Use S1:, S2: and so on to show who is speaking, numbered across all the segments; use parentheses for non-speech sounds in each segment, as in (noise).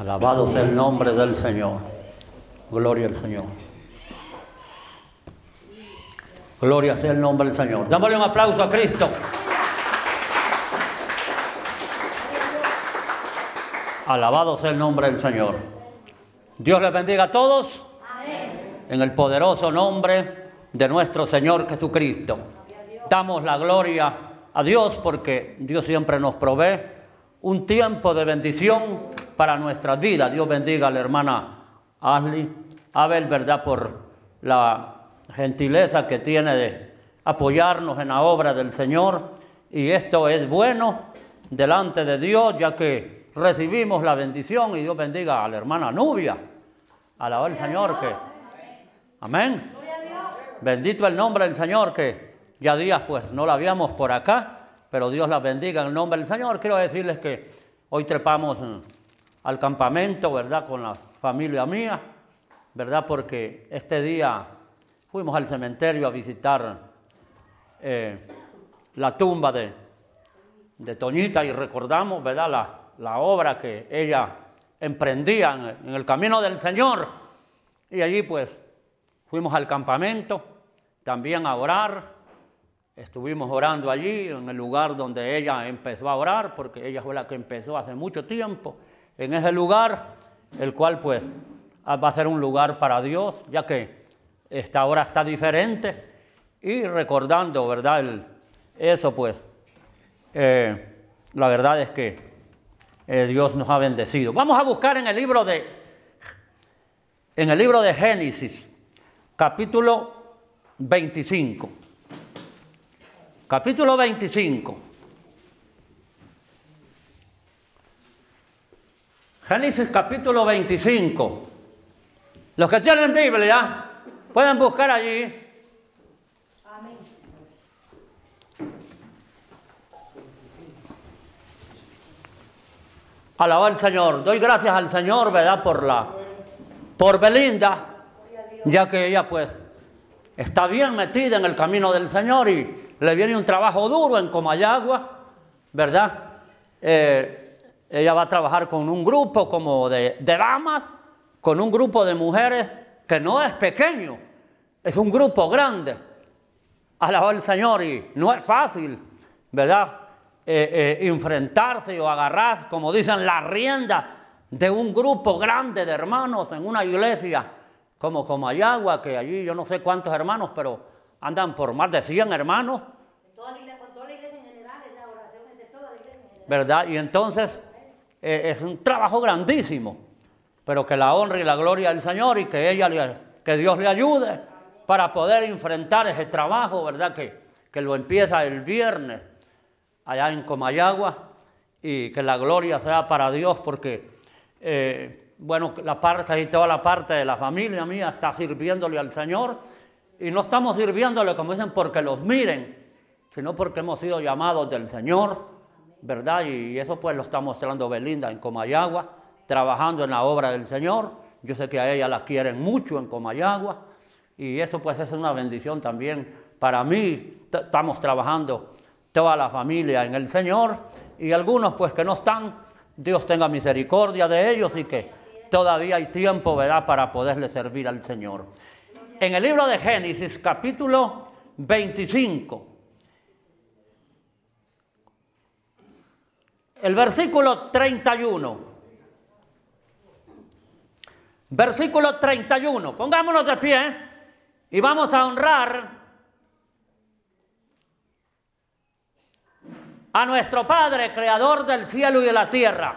S1: Alabado sea el nombre del Señor. Gloria al Señor. Gloria sea el nombre del Señor. Dámosle un aplauso a Cristo. Alabado sea el nombre del Señor. Dios les bendiga a todos. En el poderoso nombre de nuestro Señor Jesucristo. Damos la gloria a Dios porque Dios siempre nos provee un tiempo de bendición para nuestras vidas. Dios bendiga a la hermana Ashley, Abel, ¿verdad? Por la gentileza que tiene de apoyarnos en la obra del Señor. Y esto es bueno delante de Dios, ya que recibimos la bendición y Dios bendiga a la hermana Nubia. Alaba al Señor que... Amén. Bendito el nombre del Señor que ya días pues no la habíamos por acá, pero Dios la bendiga en el nombre del Señor. Quiero decirles que hoy trepamos al campamento, ¿verdad? Con la familia mía, ¿verdad? Porque este día fuimos al cementerio a visitar eh, la tumba de, de, Toñita y recordamos, ¿verdad? La, la obra que ella emprendía en, en el camino del Señor. Y allí pues fuimos al campamento también a orar. Estuvimos orando allí, en el lugar donde ella empezó a orar, porque ella fue la que empezó hace mucho tiempo en ese lugar, el cual pues va a ser un lugar para Dios, ya que esta hora está diferente. Y recordando, ¿verdad? eso pues, eh, la verdad es que eh, Dios nos ha bendecido. Vamos a buscar en el libro de, en el libro de Génesis, capítulo 25. Capítulo 25. Génesis capítulo 25. Los que tienen Biblia pueden buscar allí. Amén. Alabar al Señor. Doy gracias al Señor, ¿verdad? Por la, por Belinda, ya que ella pues está bien metida en el camino del Señor y le viene un trabajo duro en Comayagua, ¿verdad? Eh, ella va a trabajar con un grupo como de, damas, con un grupo de mujeres que no es pequeño, es un grupo grande. Alabó al Señor y no es fácil, ¿verdad? Eh, eh, enfrentarse o agarrar, como dicen, la rienda de un grupo grande de hermanos en una iglesia como Comayagua, que allí yo no sé cuántos hermanos, pero andan por más de 100 hermanos. Toda la iglesia, con toda la iglesia en general, es la oración de toda la iglesia en general. ¿Verdad? Y entonces eh, es un trabajo grandísimo, pero que la honra y la gloria del Señor y que, ella que Dios le ayude para poder enfrentar ese trabajo, ¿verdad? Que, que lo empieza el viernes allá en Comayagua y que la gloria sea para Dios porque, eh, bueno, la parte y toda la parte de la familia mía está sirviéndole al Señor y no estamos sirviéndole, como dicen, porque los miren, sino porque hemos sido llamados del Señor ¿verdad? Y eso pues lo está mostrando Belinda en Comayagua, trabajando en la obra del Señor. Yo sé que a ella la quieren mucho en Comayagua y eso pues es una bendición también para mí. Estamos trabajando toda la familia en el Señor y algunos pues que no están, Dios tenga misericordia de ellos y que todavía hay tiempo, ¿verdad?, para poderle servir al Señor. En el libro de Génesis capítulo 25, El versículo 31. Versículo 31. Pongámonos de pie y vamos a honrar a nuestro Padre, Creador del cielo y de la tierra.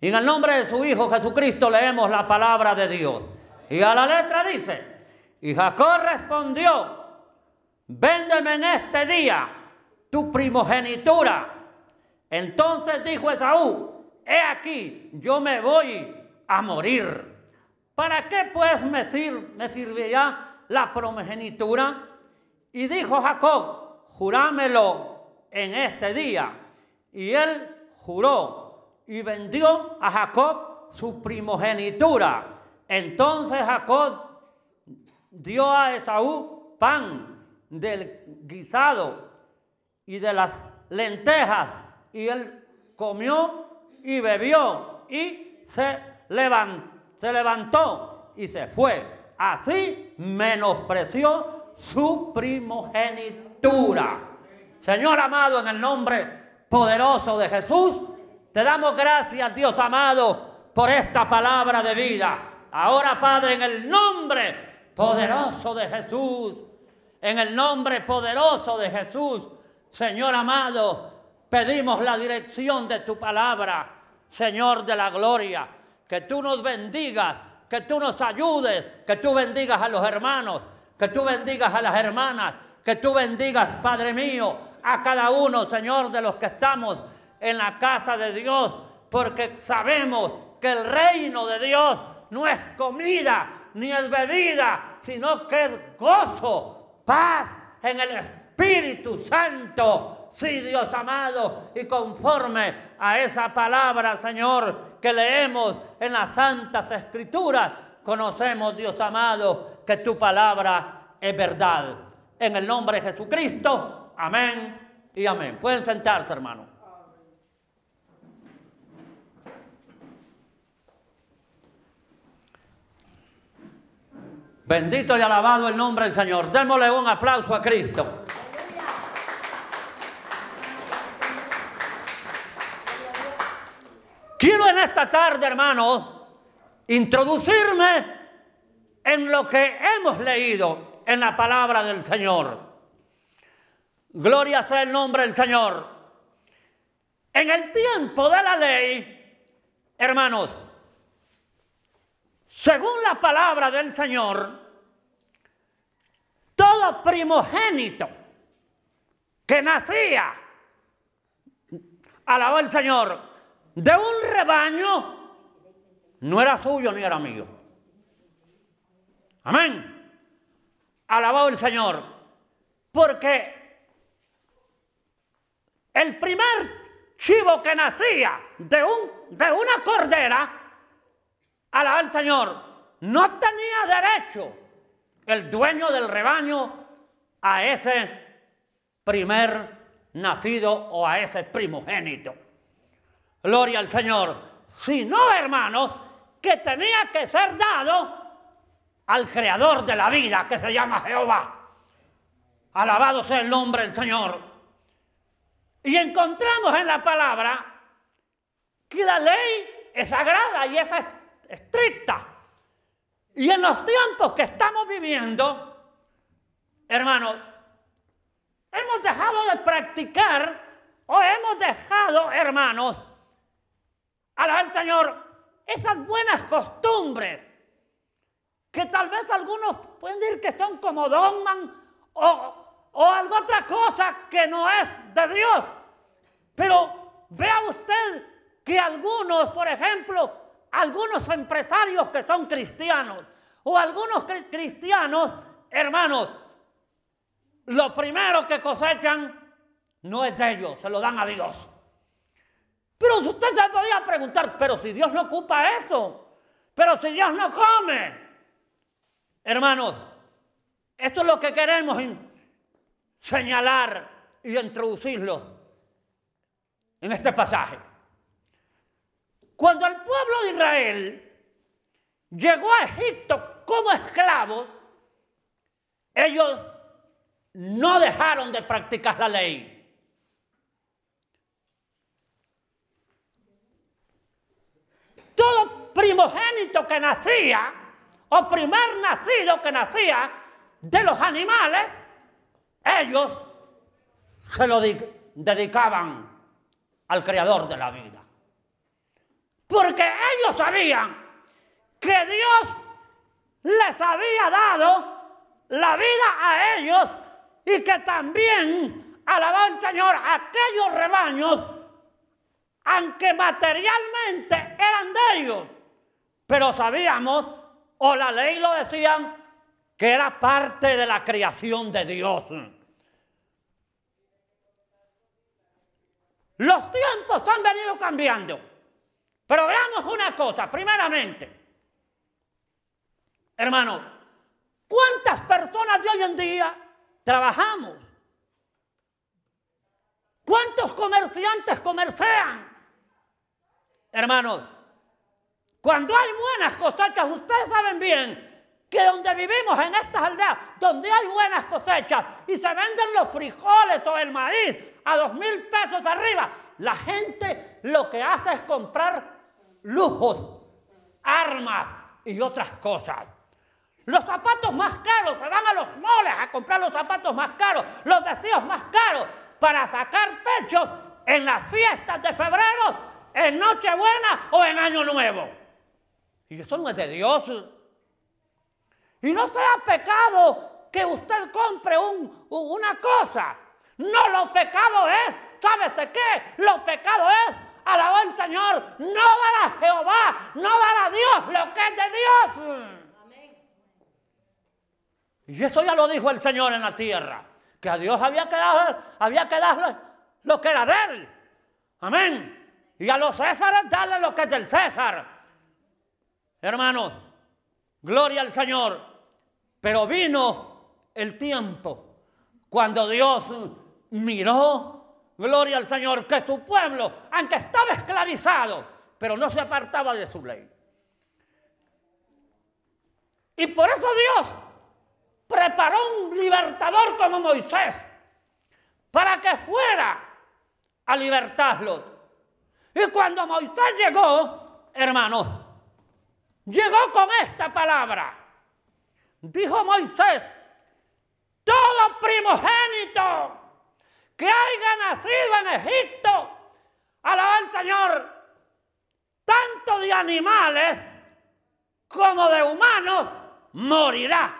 S1: Y en el nombre de su Hijo Jesucristo leemos la palabra de Dios. Y a la letra dice, y Jacob respondió, véndeme en este día tu primogenitura entonces dijo Esaú, he aquí, yo me voy a morir. ¿Para qué pues me, me servirá la primogenitura? Y dijo Jacob, jurámelo en este día. Y él juró y vendió a Jacob su primogenitura. Entonces Jacob dio a Esaú pan del guisado y de las lentejas y él comió y bebió y se se levantó y se fue. Así menospreció su primogenitura. Señor amado, en el nombre poderoso de Jesús, te damos gracias, Dios amado, por esta palabra de vida. Ahora, Padre, en el nombre poderoso de Jesús, en el nombre poderoso de Jesús, Señor amado, pedimos la dirección de tu palabra, Señor de la gloria, que tú nos bendigas, que tú nos ayudes, que tú bendigas a los hermanos, que tú bendigas a las hermanas, que tú bendigas, Padre mío, a cada uno, Señor, de los que estamos en la casa de Dios, porque sabemos que el reino de Dios no es comida ni es bebida, sino que es gozo, paz en el Espíritu Santo. Sí, Dios amado, y conforme a esa palabra, Señor, que leemos en las Santas Escrituras, conocemos, Dios amado, que tu palabra es verdad. En el nombre de Jesucristo, amén y amén. Pueden sentarse, hermano. Bendito y alabado el nombre del Señor. Démosle un aplauso a Cristo. Quiero en esta tarde, hermanos, introducirme en lo que hemos leído en la palabra del Señor. Gloria sea el nombre del Señor. En el tiempo de la ley, hermanos, según la palabra del Señor, todo primogénito que nacía, alabó el Señor, de un rebaño, no era suyo ni era mío. Amén. Alabado el Señor. Porque el primer chivo que nacía de, un, de una cordera, Alaba al Señor. No tenía derecho el dueño del rebaño a ese primer nacido o a ese primogénito. Gloria al Señor. Si no, hermano, que tenía que ser dado al creador de la vida que se llama Jehová. Alabado sea el nombre del Señor. Y encontramos en la palabra que la ley es sagrada y es estricta. Y en los tiempos que estamos viviendo, hermanos, hemos dejado de practicar o hemos dejado, hermanos, Señor, esas buenas costumbres que tal vez algunos pueden decir que son como dogman o, o algo otra cosa que no es de Dios. Pero vea usted que algunos, por ejemplo, algunos empresarios que son cristianos o algunos cristianos, hermanos, lo primero que cosechan no es de ellos, se lo dan a Dios. Pero usted se podía preguntar, pero si Dios no ocupa eso, pero si Dios no come. Hermanos, esto es lo que queremos señalar y introducirlo en este pasaje. Cuando el pueblo de Israel llegó a Egipto como esclavos, ellos no dejaron de practicar la ley. Todo primogénito que nacía, o primer nacido que nacía de los animales, ellos se lo dedicaban al creador de la vida. Porque ellos sabían que Dios les había dado la vida a ellos y que también alaban al Señor aquellos rebaños, aunque materialmente eran de ellos, pero sabíamos, o la ley lo decían, que era parte de la creación de Dios. Los tiempos han venido cambiando. Pero veamos una cosa, primeramente, hermano, ¿cuántas personas de hoy en día trabajamos? ¿Cuántos comerciantes comercian? Hermanos, Cuando hay buenas cosechas, ustedes saben bien que donde vivimos en estas aldeas, donde hay buenas cosechas y se venden los frijoles o el maíz a dos mil pesos arriba, la gente lo que hace es comprar lujos, armas y otras cosas. Los zapatos más caros, se van a los moles a comprar los zapatos más caros, los vestidos más caros, para sacar pechos en las fiestas de febrero, en Nochebuena o en Año Nuevo. Y eso no es de Dios. Y no sea pecado que usted compre una cosa. No, lo pecado es, ¿sabes de qué? Lo pecado es alabar al Señor, no dar a Jehová, no dar a Dios lo que es de Dios. Y eso ya lo dijo el Señor en la tierra, que a Dios había que, había que darle lo que era de él. Amén. Y a los Césares darle lo que es del César. Hermano, gloria al Señor. Pero vino el tiempo cuando Dios miró, gloria al Señor, que su pueblo, aunque estaba esclavizado, pero no se apartaba de su ley. Y por eso Dios preparó un libertador como Moisés, para que fuera a libertarlos. Y cuando Moisés llegó, hermanos, llegó con esta palabra. Dijo Moisés, todo primogénito que haya nacido en Egipto, alaba al Señor, tanto de animales como de humanos, morirá.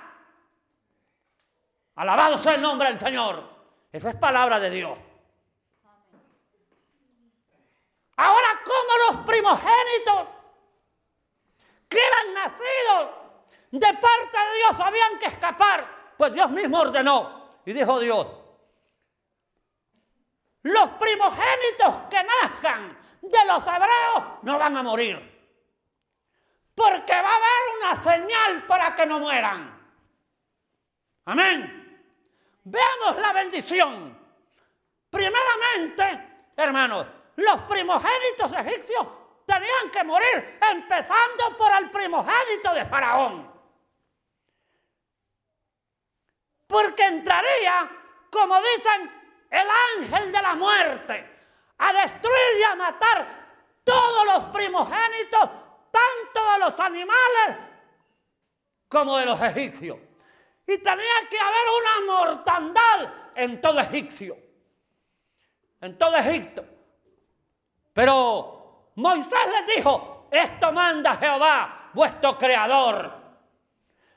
S1: Alabado sea el nombre del Señor. Esa es palabra de Dios. Ahora, como los primogénitos que eran nacidos de parte de Dios habían que escapar, pues Dios mismo ordenó. Y dijo Dios, los primogénitos que nazcan de los hebreos no van a morir. Porque va a haber una señal para que no mueran. Amén. Veamos la bendición. Primeramente, hermanos, los primogénitos egipcios tenían que morir, empezando por el primogénito de Faraón. porque entraría, como dicen, el ángel de la muerte, a destruir y a matar todos los primogénitos, tanto de los animales como de los egipcios. Y tenía que haber una mortandad en todo egipcio, en todo Egipto. Pero Moisés les dijo, esto manda Jehová, vuestro creador.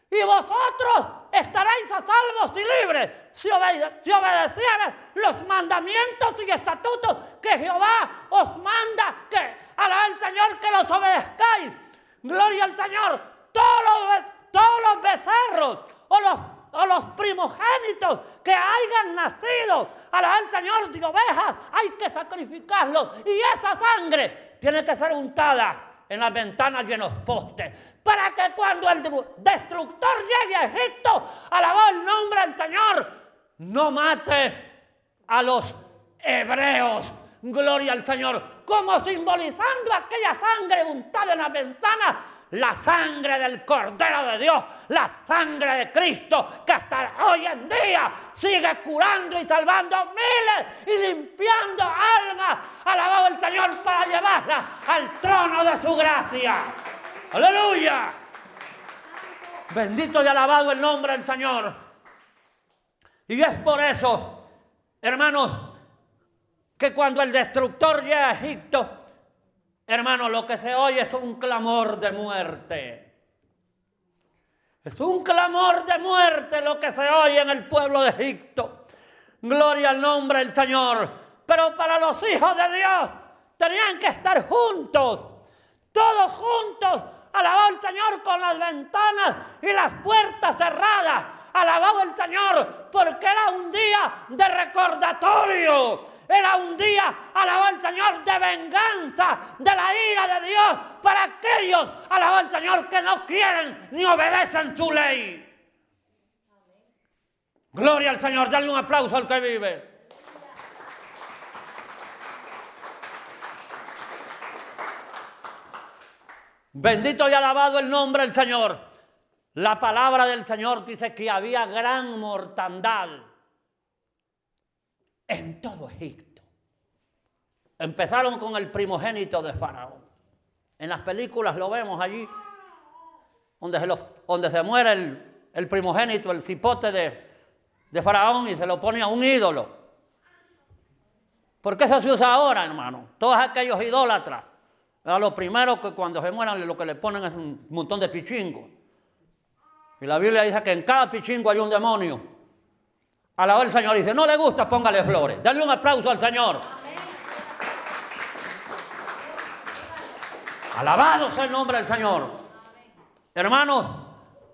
S1: Y vosotros estaréis a salvos y libres si, obedecieres los mandamientos y estatutos que Jehová os manda, que la al Señor que los obedezcáis. Gloria al Señor. Todos los, todos los becerros o los, o los primogénitos que hayan nacido, la al Señor de ovejas, hay que sacrificarlos. Y esa sangre tiene que ser untada en las ventanas y en los postes, para que cuando el destructor llegue a Egipto, alabado el nombre del Señor, no mate a los hebreos. Gloria al Señor, como simbolizando aquella sangre untada en las ventanas la sangre del Cordero de Dios, la sangre de Cristo, que hasta hoy en día sigue curando y salvando miles y limpiando almas. Alabado el Señor para llevarla al trono de su gracia. Aleluya. Bendito y alabado el nombre del Señor. Y es por eso, hermanos, que cuando el destructor llega a Egipto, Hermano, lo que se oye es un clamor de muerte. Es un clamor de muerte lo que se oye en el pueblo de Egipto. Gloria al nombre del Señor. Pero para los hijos de Dios tenían que estar juntos, todos juntos, alabado al Señor con las ventanas y las puertas cerradas. Alabado el Señor porque era un día de recordatorio era un día, alabado al Señor, de venganza de la ira de Dios para aquellos, alabado al Señor, que no quieren ni obedecen su ley. Gloria al Señor, dale un aplauso al que vive. Bendito y alabado el nombre del Señor. La palabra del Señor dice que había gran mortandad en todo Egipto. Empezaron con el primogénito de Faraón. En las películas lo vemos allí, donde se, muere el, primogénito, el cipote de, Faraón y se lo pone a un ídolo. ¿Por qué eso se usa ahora, hermano? Todos aquellos idólatras. A lo primero que cuando se mueran lo que le ponen es un montón de pichingos. Y la Biblia dice que en cada pichingo hay un demonio. Alabó el Señor dice, no le gusta, póngale flores. Dale un aplauso al Señor. Alabado sea el nombre del Señor. Hermanos,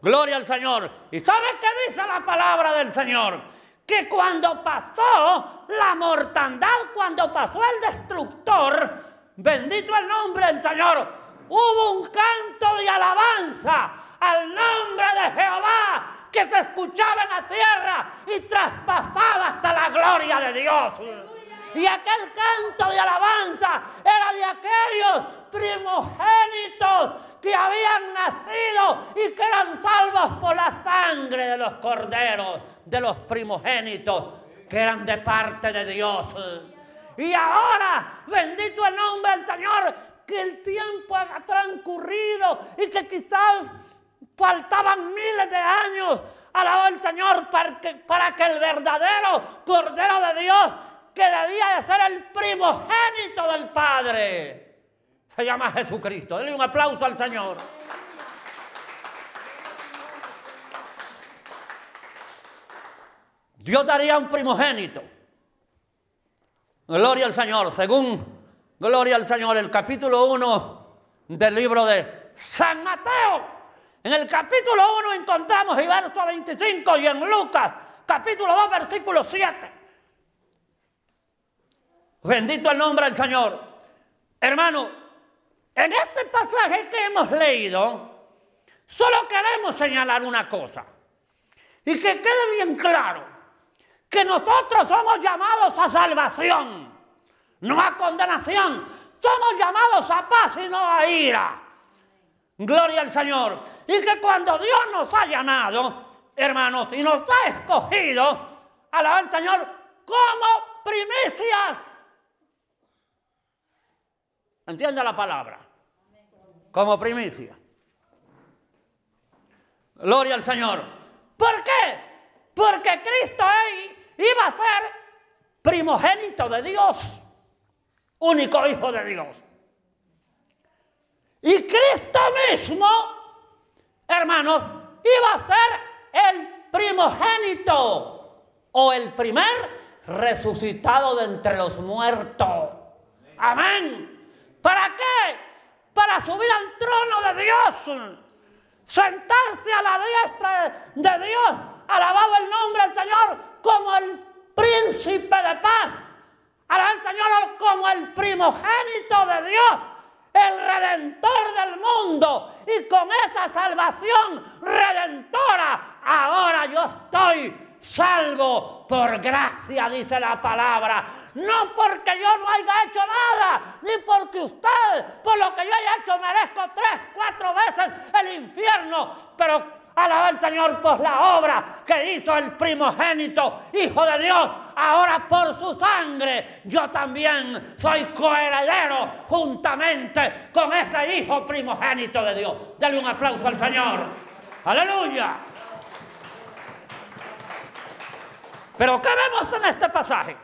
S1: gloria al Señor. ¿Y sabe qué dice la palabra del Señor? Que cuando pasó la mortandad, cuando pasó el destructor, bendito el nombre del Señor, hubo un canto de alabanza al nombre de Jehová que se escuchaba en la tierra y traspasaba hasta la gloria de Dios. Y aquel canto de alabanza era de aquellos primogénitos que habían nacido y que eran salvos por la sangre de los corderos, de los primogénitos, que eran de parte de Dios. Y ahora, bendito el nombre del Señor, que el tiempo ha transcurrido y que quizás faltaban miles de años. Alabó el Señor para que, para que el verdadero Cordero de Dios, que debía de ser el primogénito del Padre, se llama Jesucristo. Denle un aplauso al Señor. Dios daría un primogénito. Gloria al Señor. Según Gloria al Señor, el capítulo 1 del libro de San Mateo. En el capítulo 1 encontramos el verso 25 y en Lucas capítulo 2 versículo 7. Bendito el nombre del Señor. Hermano, en este pasaje que hemos leído, solo queremos señalar una cosa. Y que quede bien claro que nosotros somos llamados a salvación, no a condenación. Somos llamados a paz y no a ira. Gloria al Señor. Y que cuando Dios nos ha llamado, hermanos, y nos ha escogido, alabar al Señor como primicias. ¿Entiende la palabra? como primicia. Gloria al Señor. ¿Por qué? Porque Cristo iba a ser primogénito de Dios, único hijo de Dios. Y Cristo mismo, hermanos, iba a ser el primogénito o el primer resucitado de entre los muertos. Amén. ¿Para qué? para subir al trono de Dios, sentarse a la diestra de Dios, alabado el nombre del Señor como el príncipe de paz, alabado el Señor como el primogénito de Dios, el redentor del mundo. Y con esa salvación redentora, ahora yo estoy salvo por gracia, dice la palabra. No porque yo no haya hecho nada, ni porque usted, por lo que yo haya hecho, merezco tres, cuatro veces el infierno. Pero alaba al Señor por la obra que hizo el primogénito, Hijo de Dios. Ahora por su sangre yo también soy coheredero juntamente con ese Hijo primogénito de Dios. Dale un aplauso al Señor. Aleluya. Pero ¿qué vemos en este pasaje?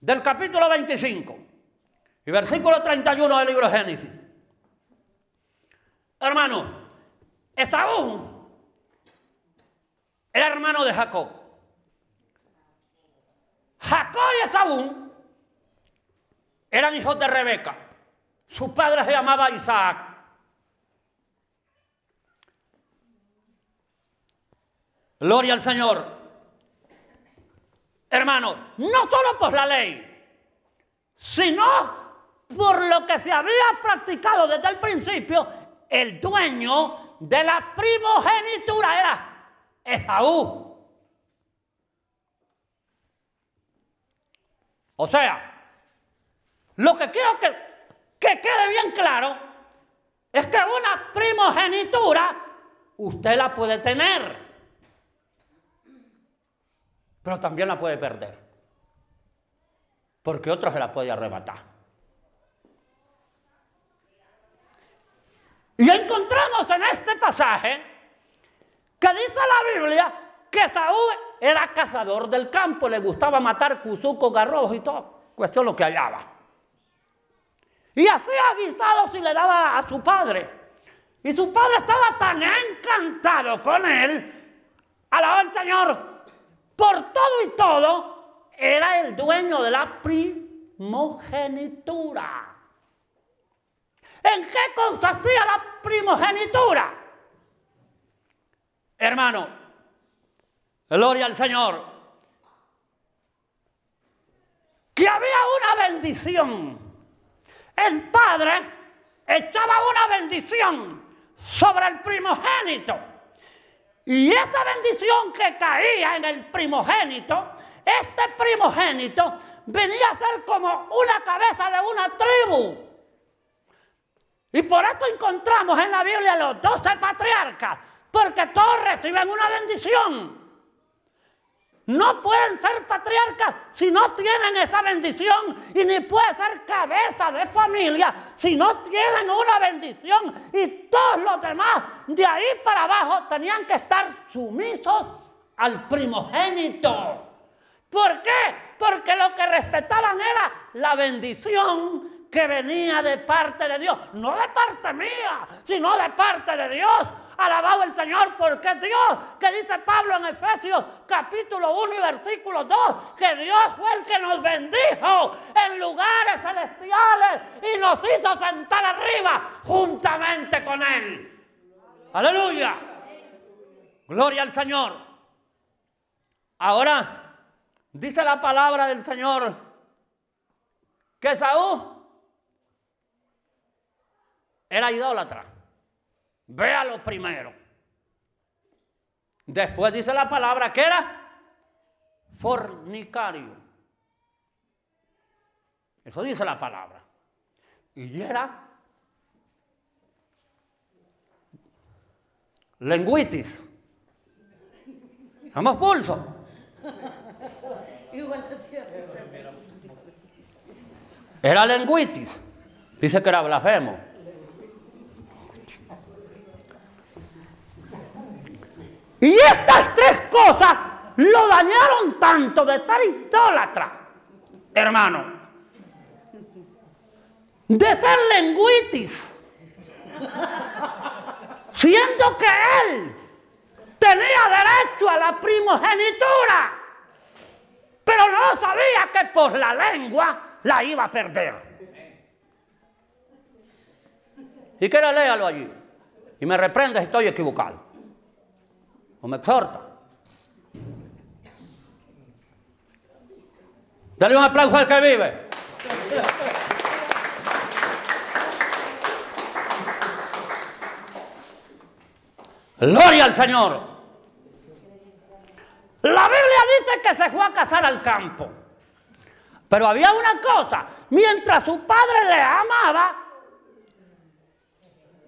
S1: Del capítulo 25 y versículo 31 del libro de Génesis. Hermano, Esaú era hermano de Jacob. Jacob y Esaú eran hijos de Rebeca. Su padre se llamaba Isaac. Gloria al Señor. Hermano, no solo por la ley, sino por lo que se había practicado desde el principio, el dueño de la primogenitura era Esaú. O sea, lo que quiero que, que quede bien claro es que una primogenitura usted la puede tener, pero también la puede perder, porque otro se la puede arrebatar. Y encontramos en este pasaje que dice la Biblia que Saúl era cazador del campo, le gustaba matar cuzucos, garrojos y todo, cuestión lo que hallaba. Y hacía guisados y le daba a su padre. Y su padre estaba tan encantado con él, alababa al Señor, por todo y todo, era el dueño de la primogenitura. ¿En qué consistía la primogenitura? Hermano, gloria al Señor, que había una bendición. El Padre echaba una bendición sobre el primogénito. Y esa bendición que caía en el primogénito, este primogénito venía a ser como una cabeza de una tribu. Y por eso encontramos en la Biblia los doce patriarcas, porque todos reciben una bendición. No pueden ser patriarcas si no tienen esa bendición y ni pueden ser cabeza de familia si no tienen una bendición. Y todos los demás de ahí para abajo tenían que estar sumisos al primogénito. ¿Por qué? Porque lo que respetaban era la bendición que venía de parte de Dios, no de parte mía, sino de parte de Dios. Alabado el Señor, porque Dios, que dice Pablo en Efesios capítulo 1 y versículo 2, que Dios fue el que nos bendijo en lugares celestiales y nos hizo sentar arriba juntamente con Él. Aleluya. Gloria al Señor. Ahora, dice la palabra del Señor que Saúl era idólatra. Véalo primero. Después dice la palabra que era fornicario. Eso dice la palabra. Y era lenguitis. Vamos pulso. Era lenguitis. Dice que era blasfemo. Y estas tres cosas lo dañaron tanto de ser idólatra, hermano, de ser lenguitis, siendo que él tenía derecho a la primogenitura, pero no sabía que por la lengua la iba a perder. Y quiere léalo allí. Y me reprende si estoy equivocado me exhorta. Dale un aplauso al que vive. Gloria al Señor. La Biblia dice que se fue a casar al campo. Pero había una cosa, mientras su padre le amaba,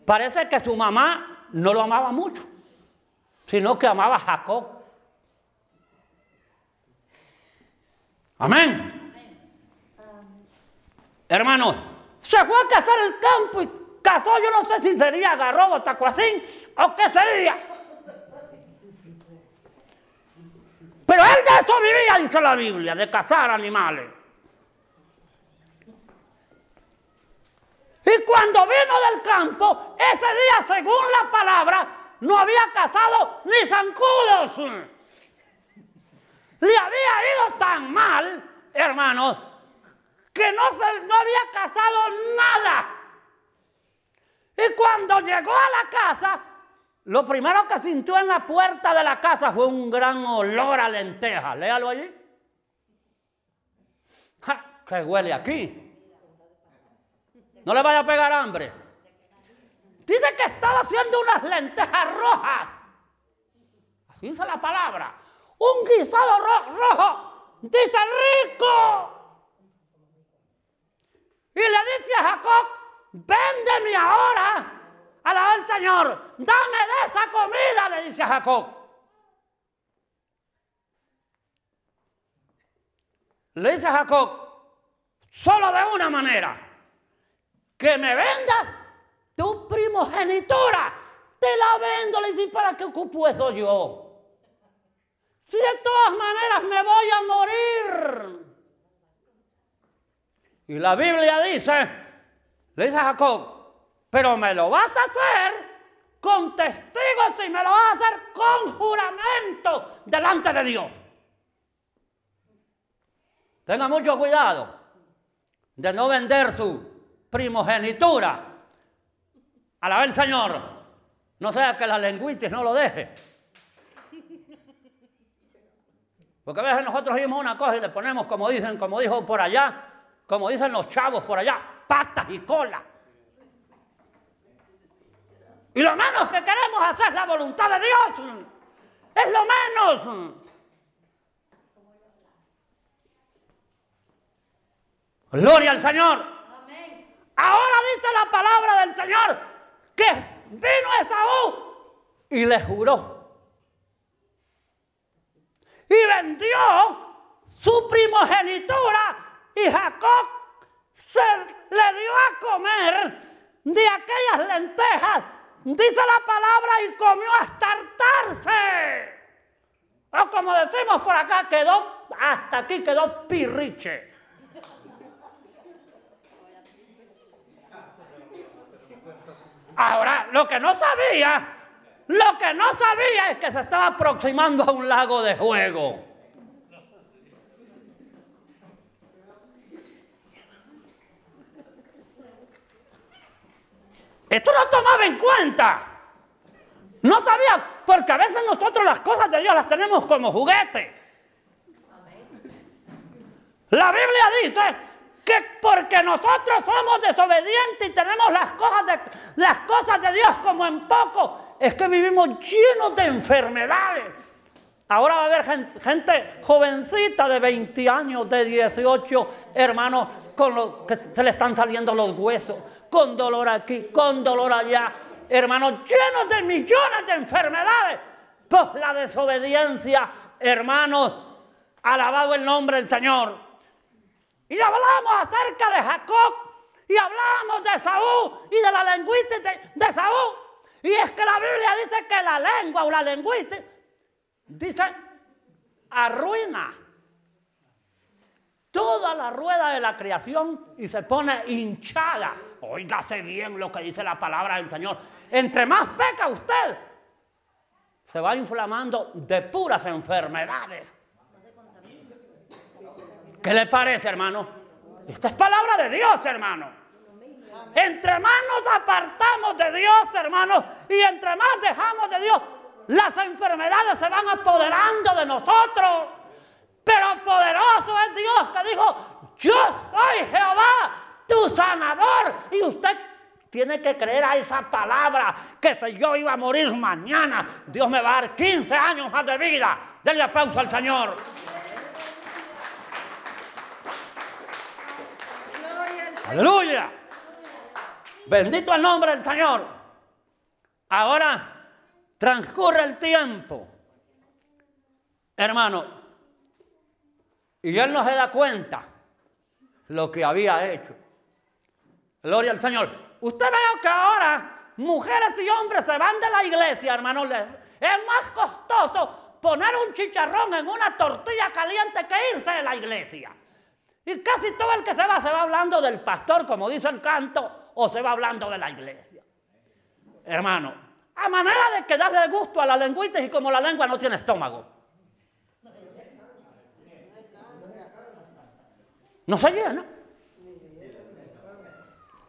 S1: parece que su mamá no lo amaba mucho sino que amaba a Jacob. Amén. Hermano, se fue a cazar el campo y casó, yo no sé si sería garrobo, tacuacín o qué sería. Pero él de eso vivía, dice la Biblia, de cazar animales. Y cuando vino del campo, ese día, según la palabra, no había casado ni zancudos. Le había ido tan mal, hermanos, que no, se, no había casado nada. Y cuando llegó a la casa, lo primero que sintió en la puerta de la casa fue un gran olor a lenteja. Léalo allí. ¡Ja! Que huele aquí. No le vaya a pegar hambre. Dice que estaba haciendo unas lentejas rojas. Así dice la palabra. Un guisado rojo. Dice rico. Y le dice a Jacob, véndeme ahora Señor, dame de esa comida, le dice a Jacob. Le dice a Jacob, solo de una manera, que me vendas tu primogenitura. Te la vendo, le dice, ¿para qué ocupo eso yo? Si de todas maneras me voy a morir. Y la Biblia dice, le dice a Jacob, pero me lo vas a hacer con testigos y me lo vas a hacer con juramento delante de Dios. Tenga mucho cuidado de no vender su primogenitura a la vez Señor. No sea que la lengüitis no lo deje. Porque a veces nosotros oímos una cosa y le ponemos, como dicen, como dijo por allá, como dicen los chavos por allá, patas y cola. Y lo menos que queremos hacer es la voluntad de Dios. Es lo menos. Gloria al Señor. Ahora dice la palabra del Señor que vino Esaú y le juró y vendió su primogenitura y Jacob se le dio a comer de aquellas lentejas, dice la palabra, y comió hasta hartarse. O como decimos por acá, quedó, hasta aquí quedó pirriche. Ahora, lo que no sabía lo que no sabía es que se estaba aproximando a un lago de juego. Esto no tomaba en cuenta. No sabía, porque a veces nosotros las cosas de Dios las tenemos como juguete. La Biblia dice que porque nosotros somos desobedientes y tenemos las cosas de, las cosas de Dios como en poco, es que vivimos llenos de enfermedades. Ahora va a haber gente, jovencita de 20 años, de 18, hermanos, con lo que se le están saliendo los huesos, con dolor aquí, con dolor allá, hermanos, llenos de millones de enfermedades por la desobediencia, hermanos, alabado el nombre del Señor. Y hablamos acerca de Jacob, y hablamos de Saúl y de la lengüita de, Saúl. Y es que la Biblia dice que la lengua o la lengüita, dice, arruina toda la rueda de la creación y se pone hinchada. Óigase bien lo que dice la palabra del Señor. Entre más peca usted, se va inflamando de puras enfermedades. ¿Qué le parece, hermano? Esta es palabra de Dios, hermano. Entre más nos apartamos de Dios, hermanos, y entre más dejamos de Dios, las enfermedades se van apoderando de nosotros. Pero poderoso es Dios que dijo, yo soy Jehová, tu sanador. Y usted tiene que creer a esa palabra, que si yo iba a morir mañana, Dios me va a dar 15 años más de vida. Denle aplauso al Señor. Aleluya. Bendito el nombre del Señor. Ahora transcurre el tiempo, hermano, y él no se da cuenta lo que había hecho. Gloria al Señor. Usted ve que ahora mujeres y hombres se van de la iglesia, hermano. Es más costoso poner un chicharrón en una tortilla caliente que irse de la iglesia. Y casi todo el que se va se va hablando del pastor, como dice el canto, o se va hablando de la iglesia. Hermano, a manera de que darle gusto a la lengüita y como la lengua no tiene estómago. No se llena.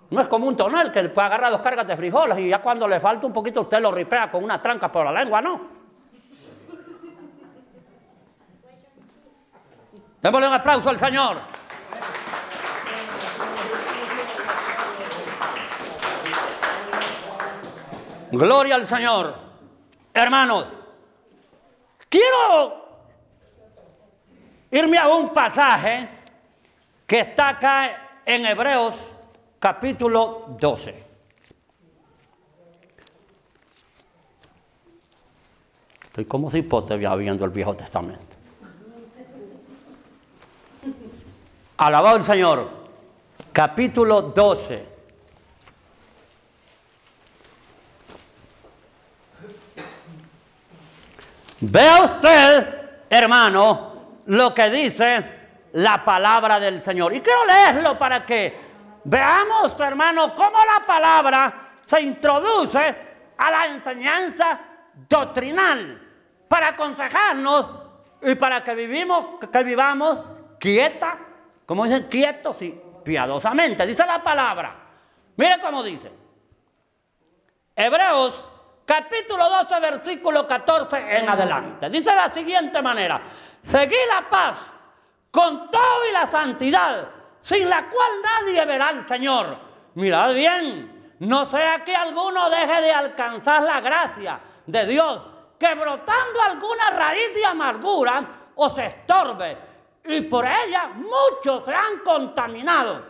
S1: No es como un tonel que puede agarrar dos cargas de frijoles y ya cuando le falta un poquito usted lo ripea con una tranca por la lengua, no. Démosle un aplauso al Señor. Gloria al Señor. Hermanos, quiero irme a un pasaje que está acá en Hebreos capítulo 12. Estoy como si ya viendo el Viejo Testamento. Alabado el Señor. Capítulo 12. Vea usted, hermano, lo que dice la palabra del Señor. Y quiero leerlo para que veamos, hermano, cómo la palabra se introduce a la enseñanza doctrinal para aconsejarnos y para que vivimos, que vivamos quieta, como dicen, quietos y piadosamente. Dice la palabra. Mire cómo dice. Hebreos capítulo 12, versículo 14 en adelante. Dice de la siguiente manera. Seguí la paz con todo y la santidad, sin la cual nadie verá al Señor. Mirad bien, no sea que alguno deje de alcanzar la gracia de Dios, que brotando alguna raíz de amargura os estorbe, y por ella muchos sean contaminados.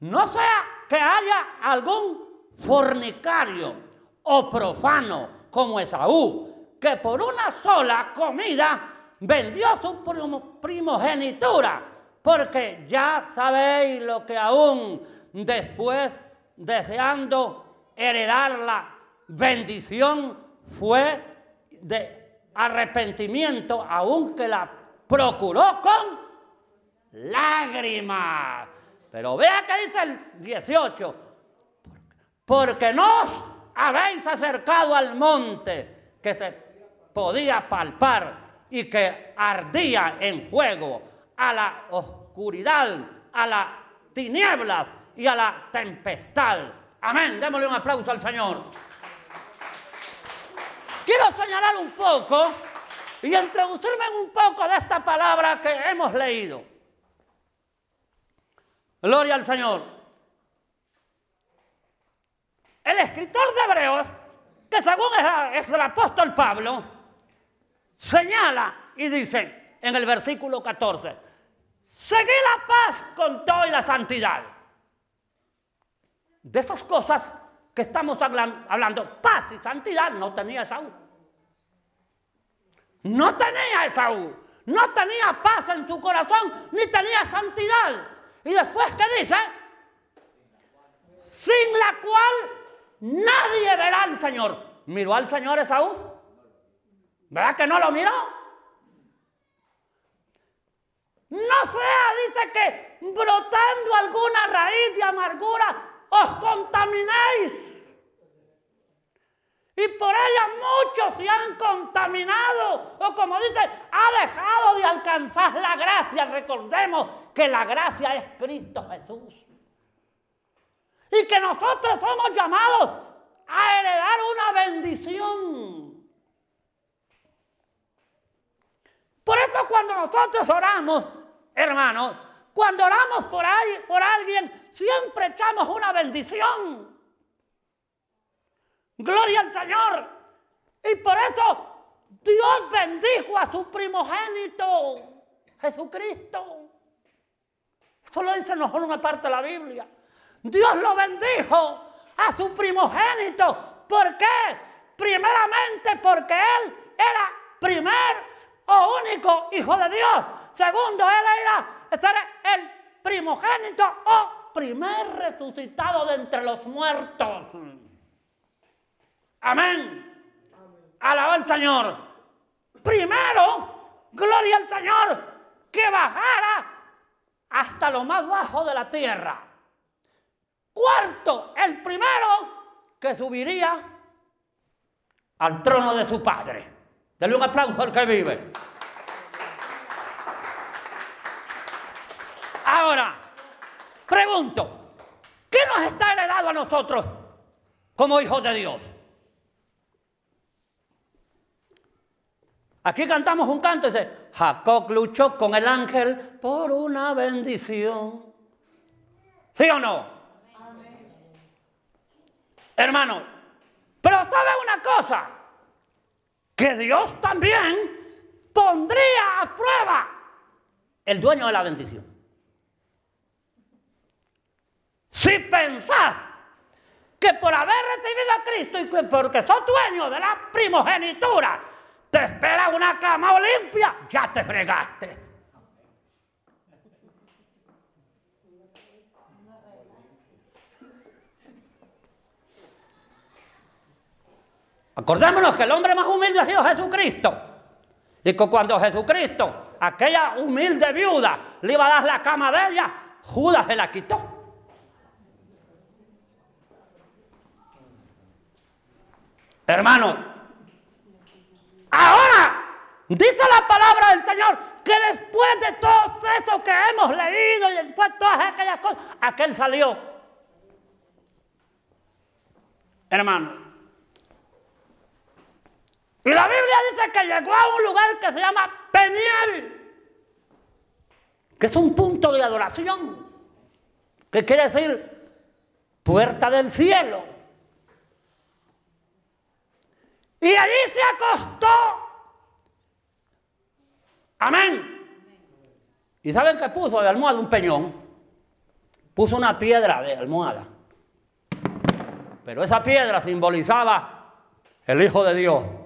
S1: No sea que haya algún fornicario o profano como Esaú, que por una sola comida vendió su primogenitura, porque ya sabéis lo que aún después, deseando heredar la bendición, fue de arrepentimiento, aunque la procuró con lágrimas. Pero vea que dice el 18, porque no habéis acercado al monte que se podía palpar y que ardía en fuego a la oscuridad, a la tiniebla y a la tempestad. Amén. Démosle un aplauso al Señor. Quiero señalar un poco y introducirme un poco de esta palabra que hemos leído. Gloria al Señor. El escritor de Hebreos, que según es el apóstol Pablo, señala y dice en el versículo 14, seguí la paz con todo y la santidad. De esas cosas que estamos hablando, paz y santidad, no tenía Esaú. No tenía Esaú. No tenía paz en su corazón, ni tenía santidad. Y después, ¿qué dice? Sin la cual nadie verá al Señor. ¿Miró al Señor Esaú? ¿Verdad que no lo miró? No sea, dice que brotando alguna raíz de amargura os contaminéis. Y por ella muchos se han contaminado. O como dice, ha dejado de alcanzar la gracia. Recordemos que la gracia es Cristo Jesús. Y que nosotros somos llamados a heredar una bendición. Por eso cuando nosotros oramos, hermanos, cuando oramos por, por alguien, siempre echamos una bendición. Gloria al Señor. Y por eso Dios bendijo a su primogénito, Jesucristo. Eso lo dice mejor una parte de la Biblia. Dios lo bendijo a su primogénito. ¿Por qué? Primeramente porque Él era primer o único Hijo de Dios. Segundo, Él era, el primogénito o primer resucitado de entre los muertos. Amén. Alaba al Señor. Primero, gloria al Señor, que bajara hasta lo más bajo de la tierra. Cuarto, el primero que subiría al trono de su Padre. Dale un aplauso al que vive. Ahora, pregunto, ¿qué nos está heredado a nosotros como hijos de Dios? Aquí cantamos un canto, dice, Jacob luchó con el ángel por una bendición. ¿Sí o no? Hermano, pero sabe una cosa, que Dios también pondría a prueba el dueño de la bendición. Si pensás que por haber recibido a Cristo y porque sos dueño de la primogenitura, te espera una cama limpia, ya te fregaste. Acordémonos que el hombre más humilde ha sido Jesucristo. Y que cuando Jesucristo, aquella humilde viuda, le iba a dar la cama de ella, Judas se la quitó. Hermano, ahora dice la palabra del Señor que después de todo eso que hemos leído y después de todas aquellas cosas, aquel salió. Hermano, y la Biblia dice que llegó a un lugar que se llama Peniel, que es un punto de adoración, que quiere decir puerta del cielo. Y allí se acostó. Amén. ¿Y saben qué puso de almohada un peñón? Puso una piedra de almohada. Pero esa piedra simbolizaba el Hijo de Dios.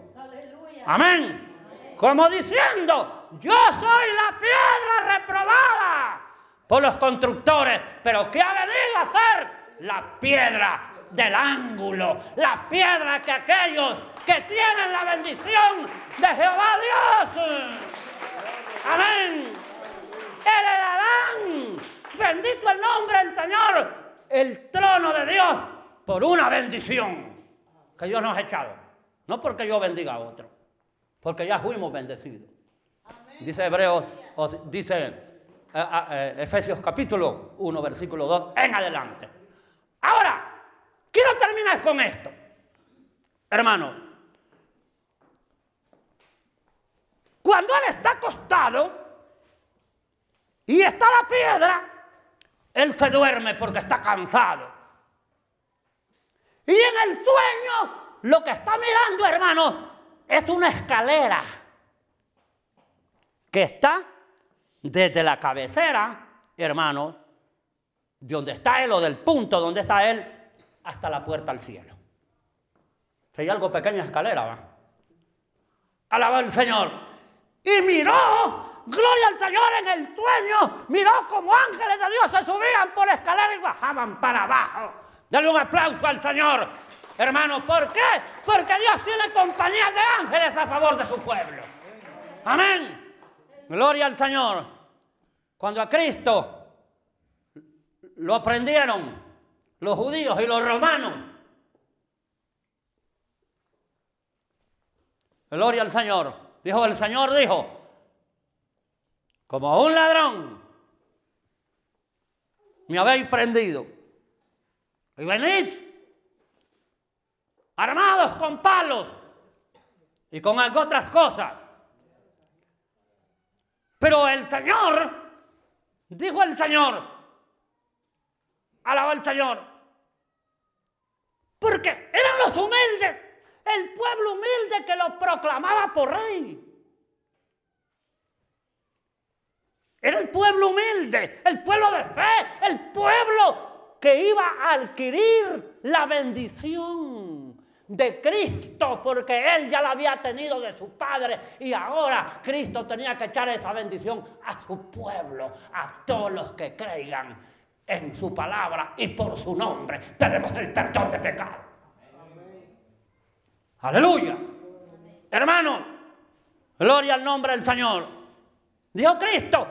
S1: Amén. Como diciendo, yo soy la piedra reprobada por los constructores, pero ¿qué ha venido a hacer? La piedra del ángulo, la piedra que aquellos que tienen la bendición de Jehová Dios, amén, heredarán, bendito el nombre del Señor, el trono de Dios por una bendición que Dios nos ha echado, no porque yo bendiga a otro porque ya fuimos bendecidos. Dice Hebreos, dice eh, eh, Efesios capítulo 1, versículo 2 en adelante. Ahora, quiero terminar con esto. Hermano, cuando él está acostado y está la piedra, él se duerme porque está cansado. Y en el sueño, lo que está mirando, hermano, es una escalera que está desde la cabecera, hermano, de donde está él o del punto donde está él, hasta la puerta al cielo. Hay algo pequeña escalera, va. Alaba al Señor. Y miró, gloria al Señor en el sueño, miró como ángeles de Dios se subían por la escalera y bajaban para abajo. Dale un aplauso al Señor. Hermano, ¿por qué? Porque Dios tiene compañía de ángeles a favor de su pueblo. Amén. Gloria al Señor. Cuando a Cristo lo aprendieron los judíos y los romanos. Gloria al Señor. Dijo el Señor, dijo, como un ladrón, me habéis prendido. Y venid armados con palos y con otras cosas. Pero el Señor, dijo el Señor, alaba el Señor, porque eran los humildes, el pueblo humilde que lo proclamaba por rey. Era el pueblo humilde, el pueblo de fe, el pueblo que iba a adquirir la bendición de Cristo, porque Él ya la había tenido de su Padre y ahora Cristo tenía que echar esa bendición a su pueblo, a todos los que creygan en su palabra y por su nombre tenemos el perdón de pecado. Aleluya. Hermano, gloria al nombre del Señor. Dijo Cristo,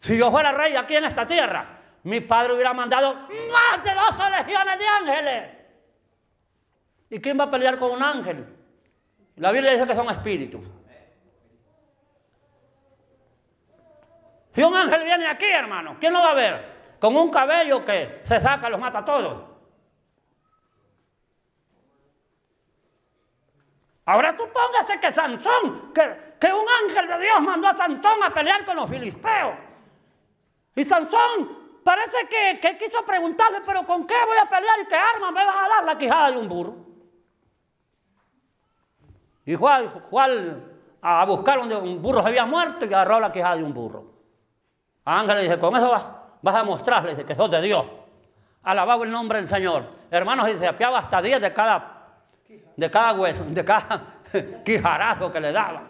S1: si yo fuera rey aquí en esta tierra, mi padre hubiera mandado más de 12 legiones de ángeles ¿Y quién va a pelear con un ángel? La Biblia dice que son espíritus. Si un ángel viene aquí, hermano, ¿quién lo va a ver? Con un cabello que se saca, los mata a todos. Ahora supóngase que Sansón, que, un ángel de Dios mandó a Sansón a pelear con los filisteos. Y Sansón parece que, que quiso preguntarle, pero ¿con qué voy a pelear y qué arma me vas a dar? La quijada de un burro. Y fue, a buscar donde un burro se había muerto y agarró la quejada de un burro. Ángel le dice, con eso vas, a mostrarle que sos de Dios. Alabado el nombre del Señor. Hermanos, y se apiaba hasta 10 de cada, de cada hueso, de cada, (laughs) quijarazo que le daba.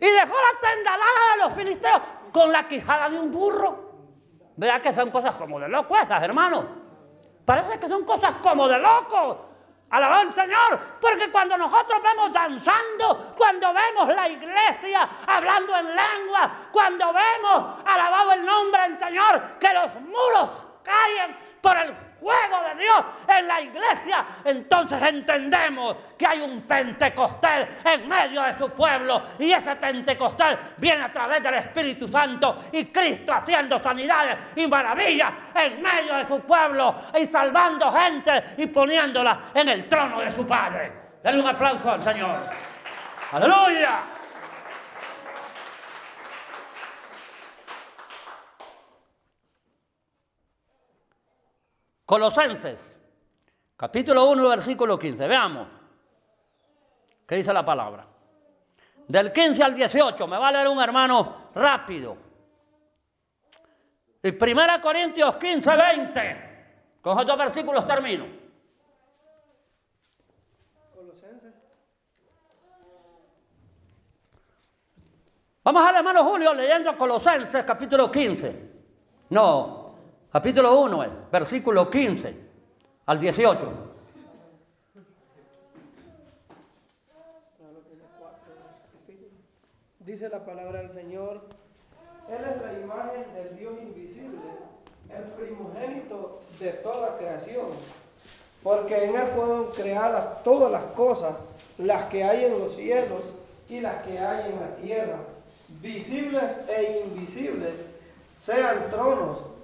S1: Y dejó la tendalada de los filisteos con la quijada de un burro. Vea que son cosas como de locos esas, hermano. Parece que son cosas como de locos. Alabado al Señor, porque cuando nosotros vemos danzando, cuando vemos la iglesia hablando en lengua, cuando vemos, alabado el nombre del Señor, que los muros caen por el fuego de Dios en la iglesia, entonces entendemos que hay un Pentecostés en medio de su pueblo y ese Pentecostés viene a través del Espíritu Santo y Cristo haciendo sanidades y maravillas en medio de su pueblo y salvando gente y poniéndola en el trono de su Padre. Denle un aplauso al Señor. Aleluya. Colosenses, capítulo 1, versículo 15. Veamos. ¿Qué dice la palabra? Del 15 al 18, me va a leer un hermano rápido. Y 1 Corintios 15, 20. Con esos dos versículos termino. Colosenses. Vamos al hermano Julio leyendo Colosenses capítulo 15. No, Capítulo 1, versículo 15 al 18.
S2: Dice la palabra del Señor, Él es la imagen del Dios invisible, el primogénito de toda creación, porque en Él fueron creadas todas las cosas, las que hay en los cielos y las que hay en la tierra, visibles e invisibles, sean tronos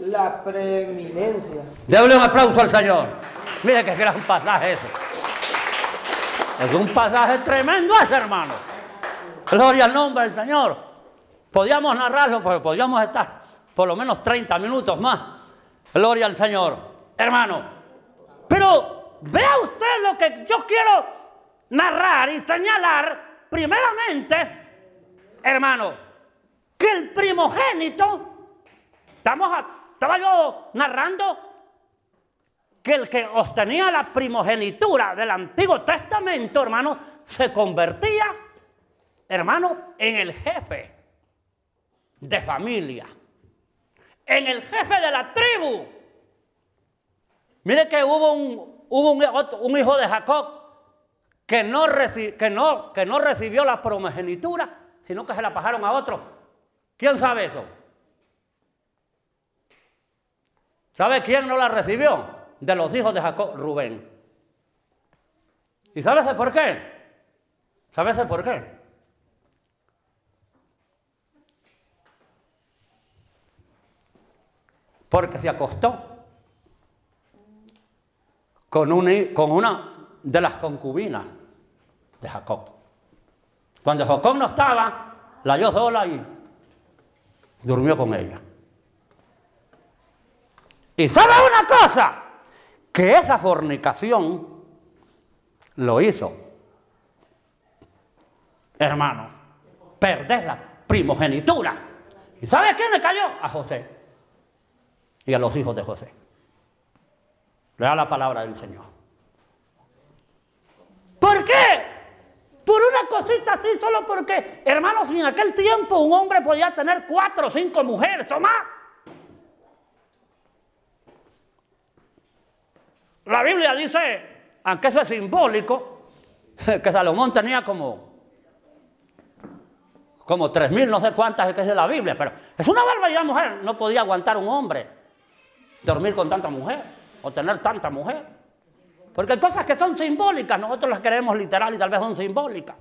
S2: la preeminencia.
S1: Déjale un aplauso al Señor. Mire qué gran pasaje ese. Es un pasaje tremendo ese, hermano. Gloria al nombre del Señor. Podíamos narrarlo porque podíamos estar por lo menos 30 minutos más. Gloria al Señor. Hermano. Pero vea usted lo que yo quiero narrar y señalar. Primeramente, hermano, que el primogénito, estamos a estaba yo narrando que el que obtenía la primogenitura del Antiguo Testamento, hermano, se convertía, hermano, en el jefe de familia, en el jefe de la tribu. Mire que hubo un, hijo de Jacob que no, que, no, que no recibió la primogenitura, sino que se la pasaron a otro. ¿Quién sabe eso? ¿Sabe quién no la recibió? De los hijos de Jacob, Rubén. ¿Y sabes por qué? ¿Sabes por qué? Porque se acostó con, una de las concubinas de Jacob. Cuando Jacob no estaba, la halló sola y durmió con ella. Y sabe una cosa, que esa fornicación lo hizo, hermano, perder la primogenitura. ¿Y sabe a quién le cayó? A José y a los hijos de José. Lea la palabra del Señor. ¿Por qué? Por una cosita así, solo porque, hermanos, en aquel tiempo un hombre podía tener cuatro o cinco mujeres o más. La Biblia dice, aunque eso es simbólico, (laughs) que Salomón tenía como, como tres mil, no sé cuántas que es de la Biblia, pero es una barbaridad mujer. No podía aguantar un hombre dormir con tanta mujer o tener tanta mujer. Porque hay cosas que son simbólicas, nosotros las queremos literal y tal vez son simbólicas.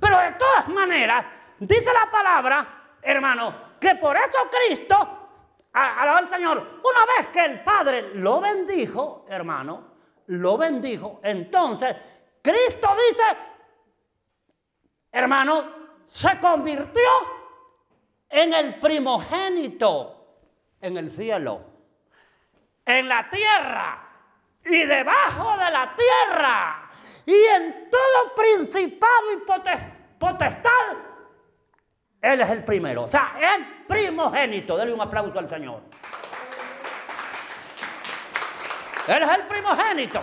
S1: Pero de todas maneras, dice la palabra, hermano, que por eso Cristo Alaba al Señor. Una vez que el Padre lo bendijo, hermano, lo bendijo, entonces Cristo dice hermano, se convirtió en el primogénito en el cielo, en la tierra y debajo de la tierra y en todo principado y potestad. Él es el primero, o sea, el primogénito. Dele un aplauso al Señor. Él es el primogénito.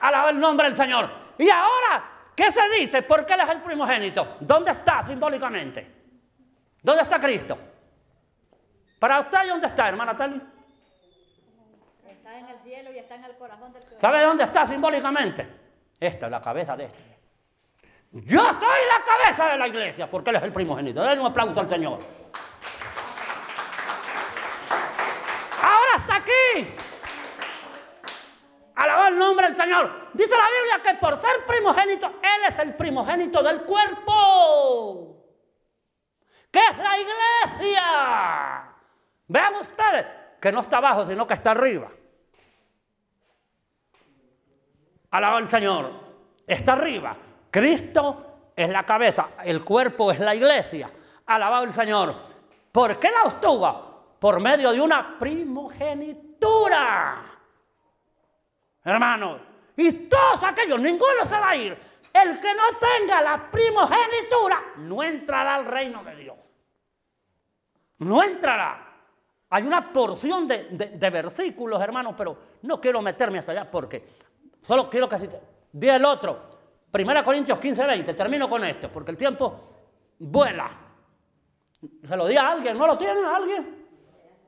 S1: Alaba el nombre del Señor. Y ahora, ¿qué se dice? ¿Por qué Él es el primogénito? ¿Dónde está simbólicamente? ¿Dónde está Cristo? Para usted, ¿dónde está, hermana Tali?
S3: Está en el cielo y está en el corazón del
S1: ¿Sabe dónde está simbólicamente? Esta es la cabeza de este. Yo soy la cabeza de la iglesia porque Él es el primogénito. Denle un aplauso al Señor. Ahora está aquí. Alaba el nombre del Señor. Dice la Biblia que por ser primogénito, Él es el primogénito del cuerpo. ¿Qué es la iglesia? Vean ustedes que no está abajo, sino que está arriba. Alaba al Señor. Está arriba. Cristo es la cabeza, el cuerpo es la iglesia. Alabado el Señor. ¿Por qué la obtuvo? Por medio de una primogenitura. Hermano, y todos aquellos, ninguno se va a ir. El que no tenga la primogenitura no entrará al reino de Dios. No entrará. Hay una porción de, versículos, hermanos, pero no quiero meterme hasta allá porque solo quiero que... Di el otro. Primera Corintios 15, 20, termino con esto, porque el tiempo vuela. Se lo di a alguien, ¿no lo tiene alguien?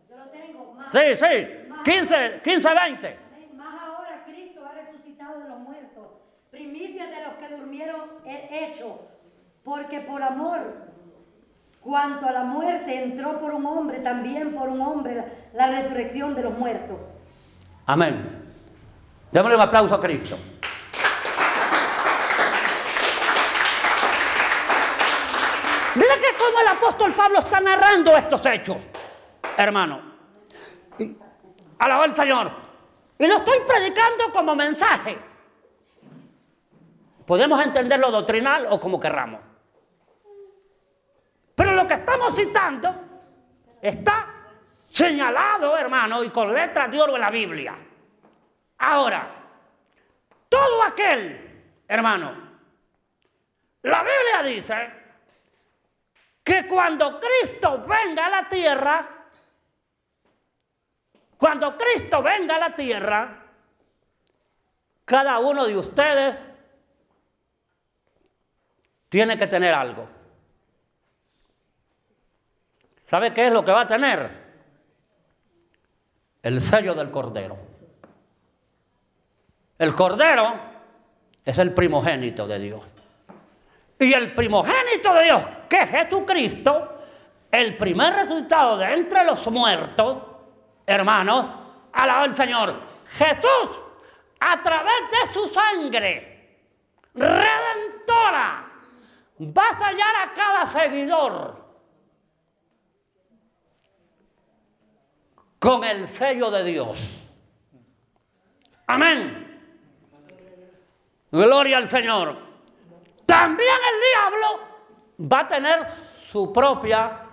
S3: Yo lo tengo. Más,
S1: sí, sí, 15, 15, 20.
S3: Más ahora Cristo ha resucitado de los muertos, primicias de los que durmieron hecho, porque por amor, cuanto a la muerte entró por un hombre, también por un hombre la, resurrección de los muertos.
S1: Amén. Démosle un aplauso a Cristo. El apóstol Pablo está narrando estos hechos, hermano. Alaba al Señor. Y lo estoy predicando como mensaje. Podemos entenderlo doctrinal o como querramos. Pero lo que estamos citando está señalado, hermano, y con letras de oro en la Biblia. Ahora, todo aquel, hermano, la Biblia dice que cuando Cristo venga a la tierra, cuando Cristo venga a la tierra, cada uno de ustedes tiene que tener algo. ¿Sabe qué es lo que va a tener? El sello del Cordero. El Cordero es el primogénito de Dios. Y el primogénito de Dios, que es Jesucristo, el primer resultado de entre los muertos, hermanos, alaba al Señor. Jesús, a través de su sangre redentora, va a sellar a cada seguidor con el sello de Dios. Amén. Gloria al Señor. También el diablo va a tener su propia...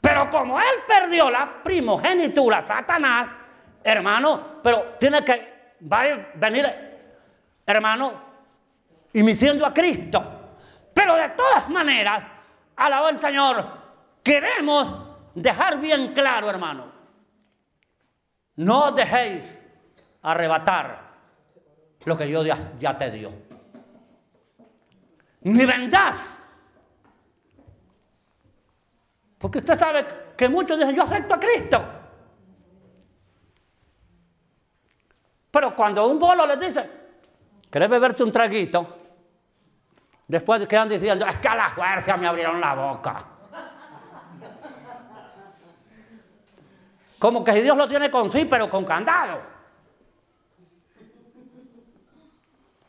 S1: Pero como él perdió la primogenitura, Satanás, hermano, pero tiene que venir, hermano, imitiendo a Cristo. Pero de todas maneras, alabó el Señor, queremos dejar bien claro, hermano, no dejéis arrebatar lo que Dios ya te dio ni vendás. Porque usted sabe que muchos dicen, yo acepto a Cristo. Pero cuando un bolo les dice, ¿querés beberse un traguito? Después quedan diciendo, es que a la fuerza me abrieron la boca. Como que si Dios lo tiene con sí, pero con candado.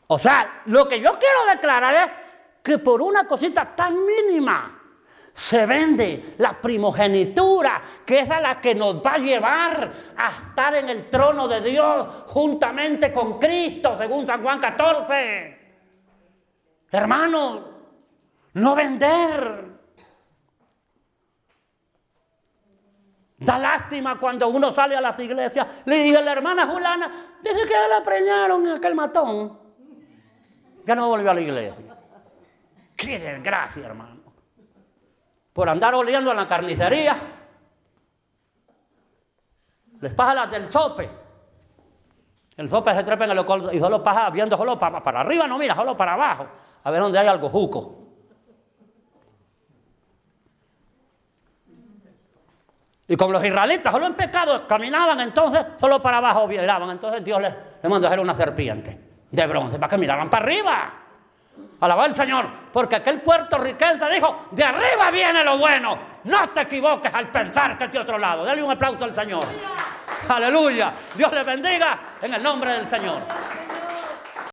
S1: O sea, lo que yo quiero declarar es que por una cosita tan mínima se vende la primogenitura, que es a la que nos va a llevar a estar en el trono de Dios juntamente con Cristo, según San Juan 14. Hermano, no vender. Da lástima cuando uno sale a las iglesias. Le dije a la hermana Julana, dice que la preñaron en aquel matón. Ya no volvió a la iglesia. Qué desgracia, hermano. Por andar oliendo en la carnicería. Les pasa las del sope. El sope se trepa en el local y solo pasa viendo solo para, para arriba, no mira, solo para abajo. A ver dónde hay algo juco. Y como los israelitas solo en pecado caminaban, entonces solo para abajo miraban. Entonces Dios les, les mandó hacer una serpiente de bronce para que miraran para arriba. Alabó al Señor, porque aquel puertorriquense dijo, de arriba viene lo bueno. No te equivoques al pensar que es de otro lado. Dale un aplauso al Señor. Aleluya. Dios les bendiga en el nombre del Señor.